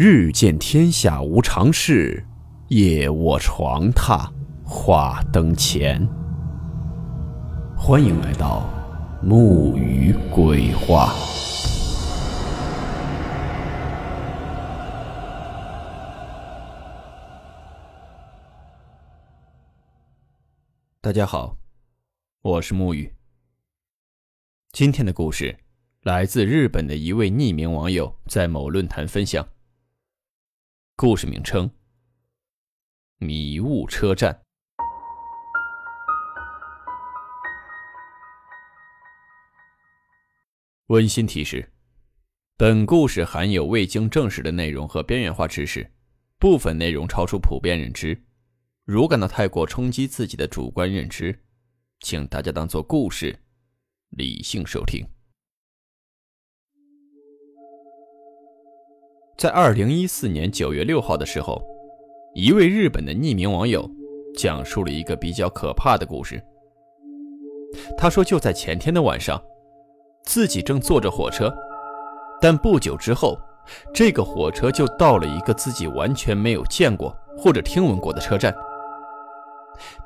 日见天下无常事，夜卧床榻话灯前。欢迎来到木鱼鬼话。大家好，我是木鱼。今天的故事来自日本的一位匿名网友在某论坛分享。故事名称：迷雾车站。温馨提示：本故事含有未经证实的内容和边缘化知识，部分内容超出普遍认知。如感到太过冲击自己的主观认知，请大家当做故事。理性收听。在二零一四年九月六号的时候，一位日本的匿名网友讲述了一个比较可怕的故事。他说，就在前天的晚上，自己正坐着火车，但不久之后，这个火车就到了一个自己完全没有见过或者听闻过的车站，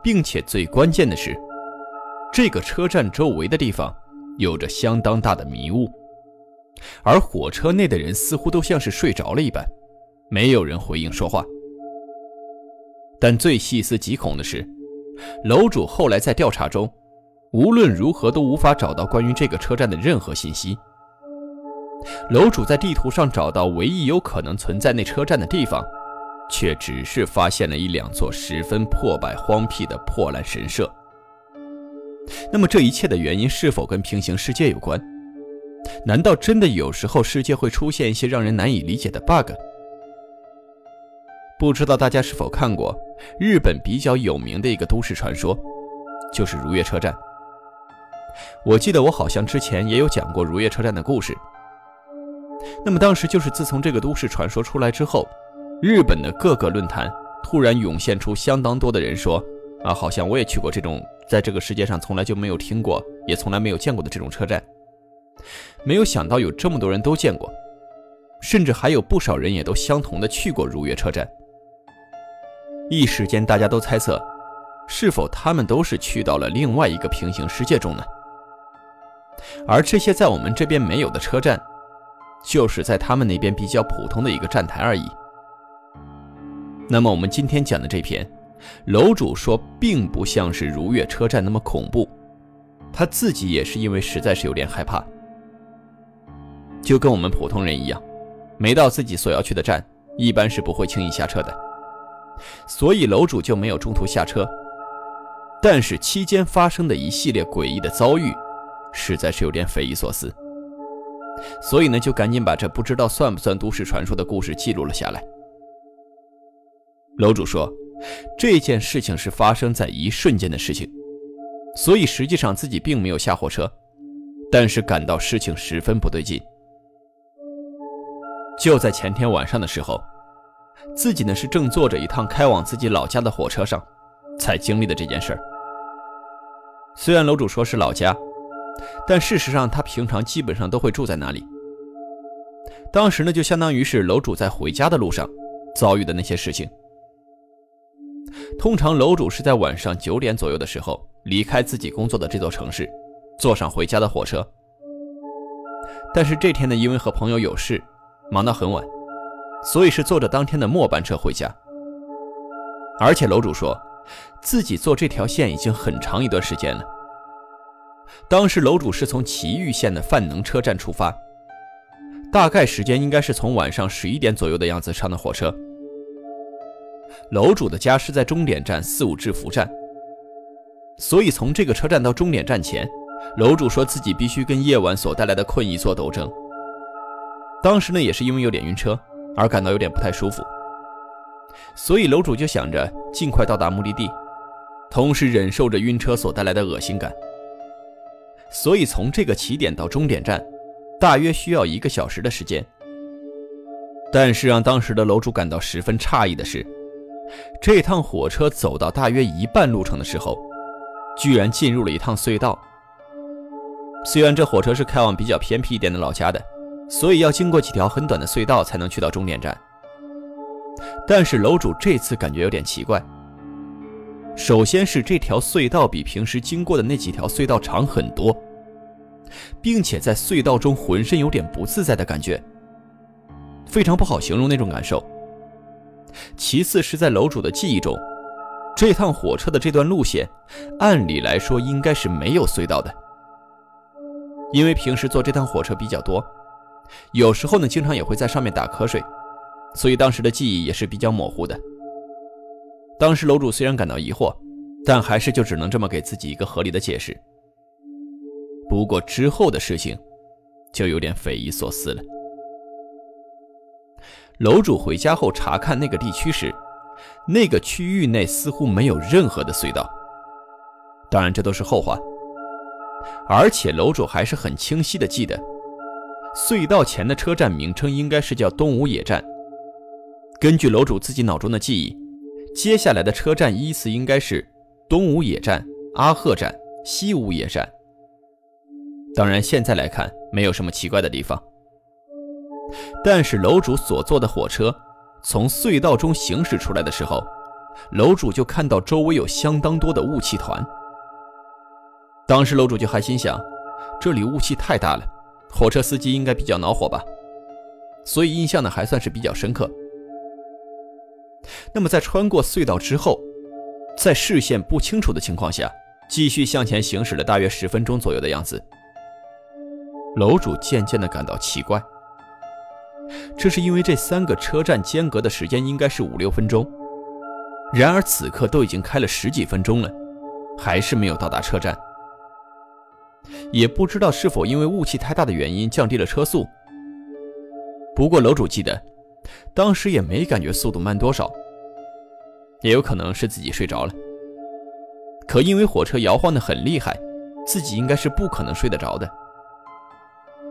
并且最关键的是。这个车站周围的地方有着相当大的迷雾，而火车内的人似乎都像是睡着了一般，没有人回应说话。但最细思极恐的是，楼主后来在调查中，无论如何都无法找到关于这个车站的任何信息。楼主在地图上找到唯一有可能存在那车站的地方，却只是发现了一两座十分破败荒僻的破烂神社。那么这一切的原因是否跟平行世界有关？难道真的有时候世界会出现一些让人难以理解的 bug？不知道大家是否看过日本比较有名的一个都市传说，就是如月车站。我记得我好像之前也有讲过如月车站的故事。那么当时就是自从这个都市传说出来之后，日本的各个论坛突然涌现出相当多的人说。啊，好像我也去过这种在这个世界上从来就没有听过，也从来没有见过的这种车站。没有想到有这么多人都见过，甚至还有不少人也都相同的去过如月车站。一时间，大家都猜测，是否他们都是去到了另外一个平行世界中呢？而这些在我们这边没有的车站，就是在他们那边比较普通的一个站台而已。那么，我们今天讲的这篇。楼主说，并不像是如月车站那么恐怖，他自己也是因为实在是有点害怕，就跟我们普通人一样，没到自己所要去的站，一般是不会轻易下车的，所以楼主就没有中途下车。但是期间发生的一系列诡异的遭遇，实在是有点匪夷所思，所以呢，就赶紧把这不知道算不算都市传说的故事记录了下来。楼主说。这件事情是发生在一瞬间的事情，所以实际上自己并没有下火车，但是感到事情十分不对劲。就在前天晚上的时候，自己呢是正坐着一趟开往自己老家的火车上，才经历的这件事儿。虽然楼主说是老家，但事实上他平常基本上都会住在那里。当时呢就相当于是楼主在回家的路上遭遇的那些事情。通常楼主是在晚上九点左右的时候离开自己工作的这座城市，坐上回家的火车。但是这天呢，因为和朋友有事，忙到很晚，所以是坐着当天的末班车回家。而且楼主说，自己坐这条线已经很长一段时间了。当时楼主是从埼玉县的范能车站出发，大概时间应该是从晚上十一点左右的样子上的火车。楼主的家是在终点站四五制服站，所以从这个车站到终点站前，楼主说自己必须跟夜晚所带来的困意做斗争。当时呢，也是因为有点晕车而感到有点不太舒服，所以楼主就想着尽快到达目的地，同时忍受着晕车所带来的恶心感。所以从这个起点到终点站，大约需要一个小时的时间。但是让当时的楼主感到十分诧异的是。这趟火车走到大约一半路程的时候，居然进入了一趟隧道。虽然这火车是开往比较偏僻一点的老家的，所以要经过几条很短的隧道才能去到终点站，但是楼主这次感觉有点奇怪。首先是这条隧道比平时经过的那几条隧道长很多，并且在隧道中浑身有点不自在的感觉，非常不好形容那种感受。其次是在楼主的记忆中，这趟火车的这段路线，按理来说应该是没有隧道的，因为平时坐这趟火车比较多，有时候呢经常也会在上面打瞌睡，所以当时的记忆也是比较模糊的。当时楼主虽然感到疑惑，但还是就只能这么给自己一个合理的解释。不过之后的事情，就有点匪夷所思了。楼主回家后查看那个地区时，那个区域内似乎没有任何的隧道。当然这都是后话。而且楼主还是很清晰的记得，隧道前的车站名称应该是叫东吴野站。根据楼主自己脑中的记忆。接下来的车站依次应该是东吴野站、阿贺站、西吴野站。当然，现在来看没有什么奇怪的地方。但是楼主所坐的火车从隧道中行驶出来的时候，楼主就看到周围有相当多的雾气团。当时楼主就还心想，这里雾气太大了，火车司机应该比较恼火吧，所以印象呢还算是比较深刻。那么，在穿过隧道之后，在视线不清楚的情况下，继续向前行驶了大约十分钟左右的样子。楼主渐渐的感到奇怪，这是因为这三个车站间隔的时间应该是五六分钟，然而此刻都已经开了十几分钟了，还是没有到达车站。也不知道是否因为雾气太大的原因降低了车速。不过楼主记得。当时也没感觉速度慢多少，也有可能是自己睡着了。可因为火车摇晃的很厉害，自己应该是不可能睡得着的。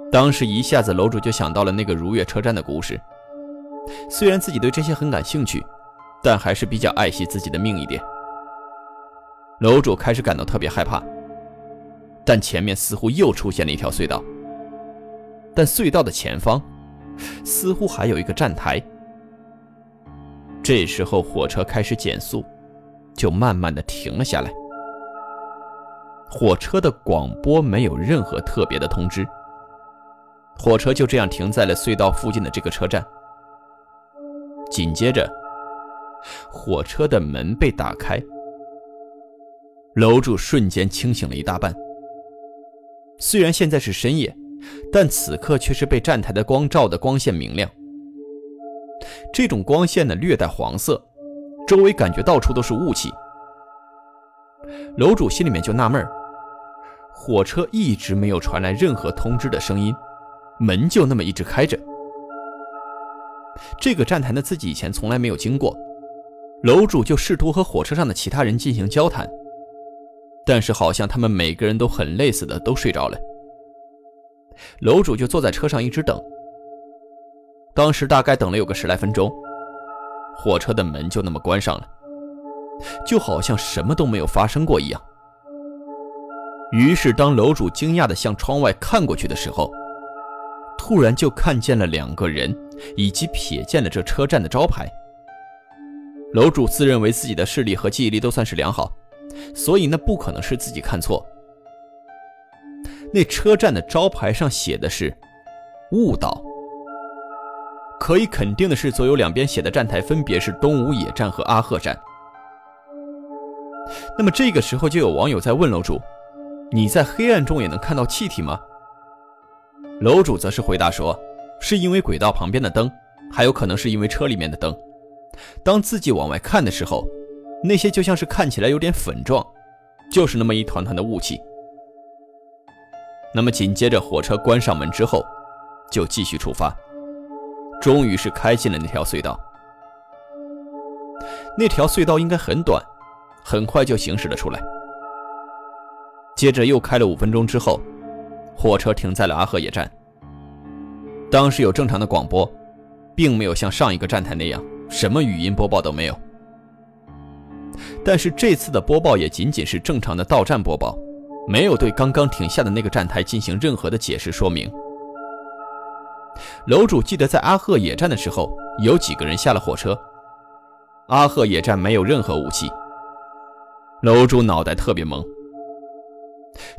当时一下子楼主就想到了那个如月车站的故事。虽然自己对这些很感兴趣，但还是比较爱惜自己的命一点。楼主开始感到特别害怕，但前面似乎又出现了一条隧道，但隧道的前方。似乎还有一个站台。这时候火车开始减速，就慢慢的停了下来。火车的广播没有任何特别的通知，火车就这样停在了隧道附近的这个车站。紧接着，火车的门被打开，楼主瞬间清醒了一大半。虽然现在是深夜。但此刻却是被站台的光照的光线明亮。这种光线呢略带黄色，周围感觉到处都是雾气。楼主心里面就纳闷儿火车一直没有传来任何通知的声音，门就那么一直开着。这个站台呢自己以前从来没有经过，楼主就试图和火车上的其他人进行交谈，但是好像他们每个人都很累似的，都睡着了。楼主就坐在车上一直等，当时大概等了有个十来分钟，火车的门就那么关上了，就好像什么都没有发生过一样。于是，当楼主惊讶地向窗外看过去的时候，突然就看见了两个人，以及瞥见了这车站的招牌。楼主自认为自己的视力和记忆力都算是良好，所以那不可能是自己看错。那车站的招牌上写的是“雾岛”，可以肯定的是，左右两边写的站台分别是东吴野站和阿贺站。那么这个时候，就有网友在问楼主：“你在黑暗中也能看到气体吗？”楼主则是回答说：“是因为轨道旁边的灯，还有可能是因为车里面的灯。当自己往外看的时候，那些就像是看起来有点粉状，就是那么一团团的雾气。”那么紧接着，火车关上门之后，就继续出发，终于是开进了那条隧道。那条隧道应该很短，很快就行驶了出来。接着又开了五分钟之后，火车停在了阿贺野站。当时有正常的广播，并没有像上一个站台那样什么语音播报都没有。但是这次的播报也仅仅是正常的到站播报。没有对刚刚停下的那个站台进行任何的解释说明。楼主记得在阿赫野站的时候，有几个人下了火车，阿赫野站没有任何武器。楼主脑袋特别懵。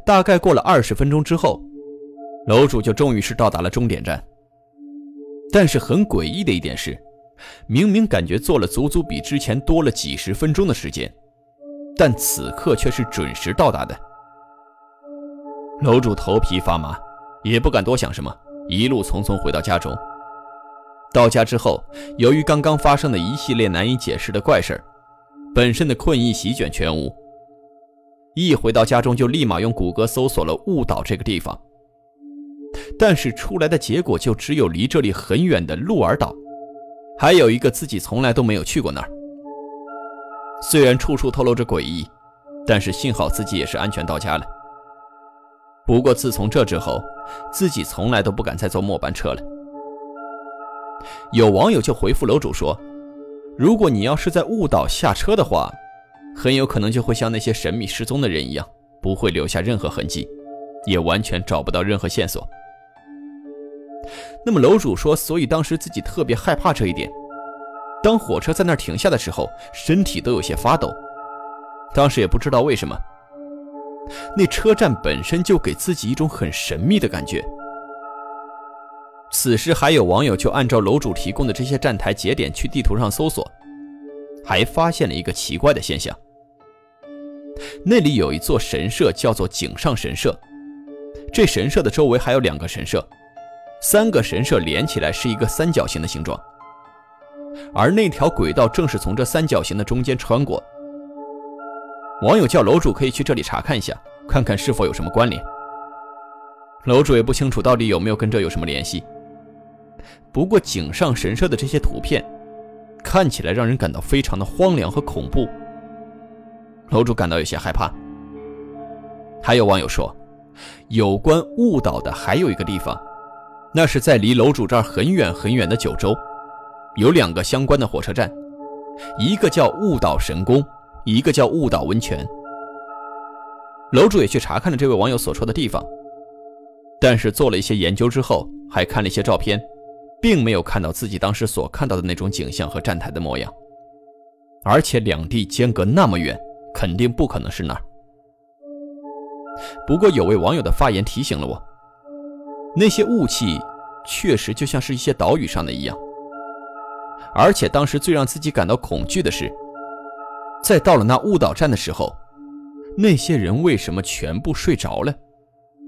大概过了二十分钟之后，楼主就终于是到达了终点站。但是很诡异的一点是，明明感觉坐了足足比之前多了几十分钟的时间，但此刻却是准时到达的。楼主头皮发麻，也不敢多想什么，一路匆匆回到家中。到家之后，由于刚刚发生的一系列难以解释的怪事本身的困意席卷全无。一回到家中，就立马用谷歌搜索了雾岛这个地方。但是出来的结果就只有离这里很远的鹿儿岛，还有一个自己从来都没有去过那儿。虽然处处透露着诡异，但是幸好自己也是安全到家了。不过自从这之后，自己从来都不敢再坐末班车了。有网友就回复楼主说：“如果你要是在误导下车的话，很有可能就会像那些神秘失踪的人一样，不会留下任何痕迹，也完全找不到任何线索。”那么楼主说，所以当时自己特别害怕这一点。当火车在那儿停下的时候，身体都有些发抖。当时也不知道为什么，那车站本身就给自己一种很神秘的感觉。此时还有网友就按照楼主提供的这些站台节点去地图上搜索，还发现了一个奇怪的现象：那里有一座神社，叫做井上神社。这神社的周围还有两个神社。三个神社连起来是一个三角形的形状，而那条轨道正是从这三角形的中间穿过。网友叫楼主可以去这里查看一下，看看是否有什么关联。楼主也不清楚到底有没有跟这有什么联系。不过井上神社的这些图片看起来让人感到非常的荒凉和恐怖，楼主感到有些害怕。还有网友说，有关雾岛的还有一个地方。那是在离楼主这儿很远很远的九州，有两个相关的火车站，一个叫雾岛神宫，一个叫雾岛温泉。楼主也去查看了这位网友所说的地方，但是做了一些研究之后，还看了一些照片，并没有看到自己当时所看到的那种景象和站台的模样，而且两地间隔那么远，肯定不可能是那儿。不过有位网友的发言提醒了我。那些雾气确实就像是一些岛屿上的一样，而且当时最让自己感到恐惧的是，在到了那雾岛站的时候，那些人为什么全部睡着了，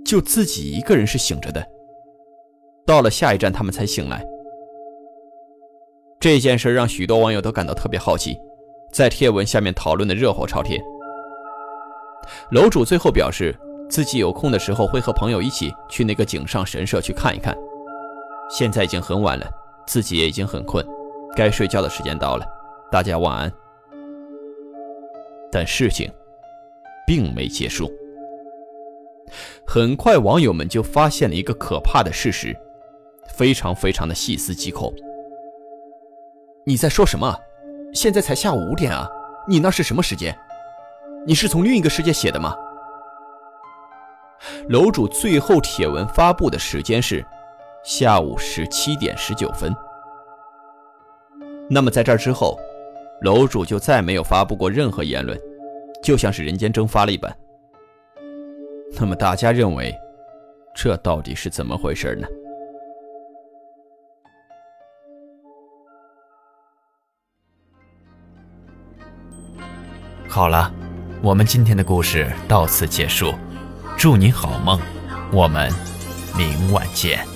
就自己一个人是醒着的。到了下一站，他们才醒来。这件事让许多网友都感到特别好奇，在贴文下面讨论的热火朝天。楼主最后表示。自己有空的时候会和朋友一起去那个井上神社去看一看。现在已经很晚了，自己也已经很困，该睡觉的时间到了，大家晚安。但事情并没结束，很快网友们就发现了一个可怕的事实，非常非常的细思极恐。你在说什么？现在才下午五点啊！你那是什么时间？你是从另一个世界写的吗？楼主最后帖文发布的时间是下午十七点十九分。那么在这之后，楼主就再没有发布过任何言论，就像是人间蒸发了一般。那么大家认为，这到底是怎么回事呢？好了，我们今天的故事到此结束。祝你好梦，我们明晚见。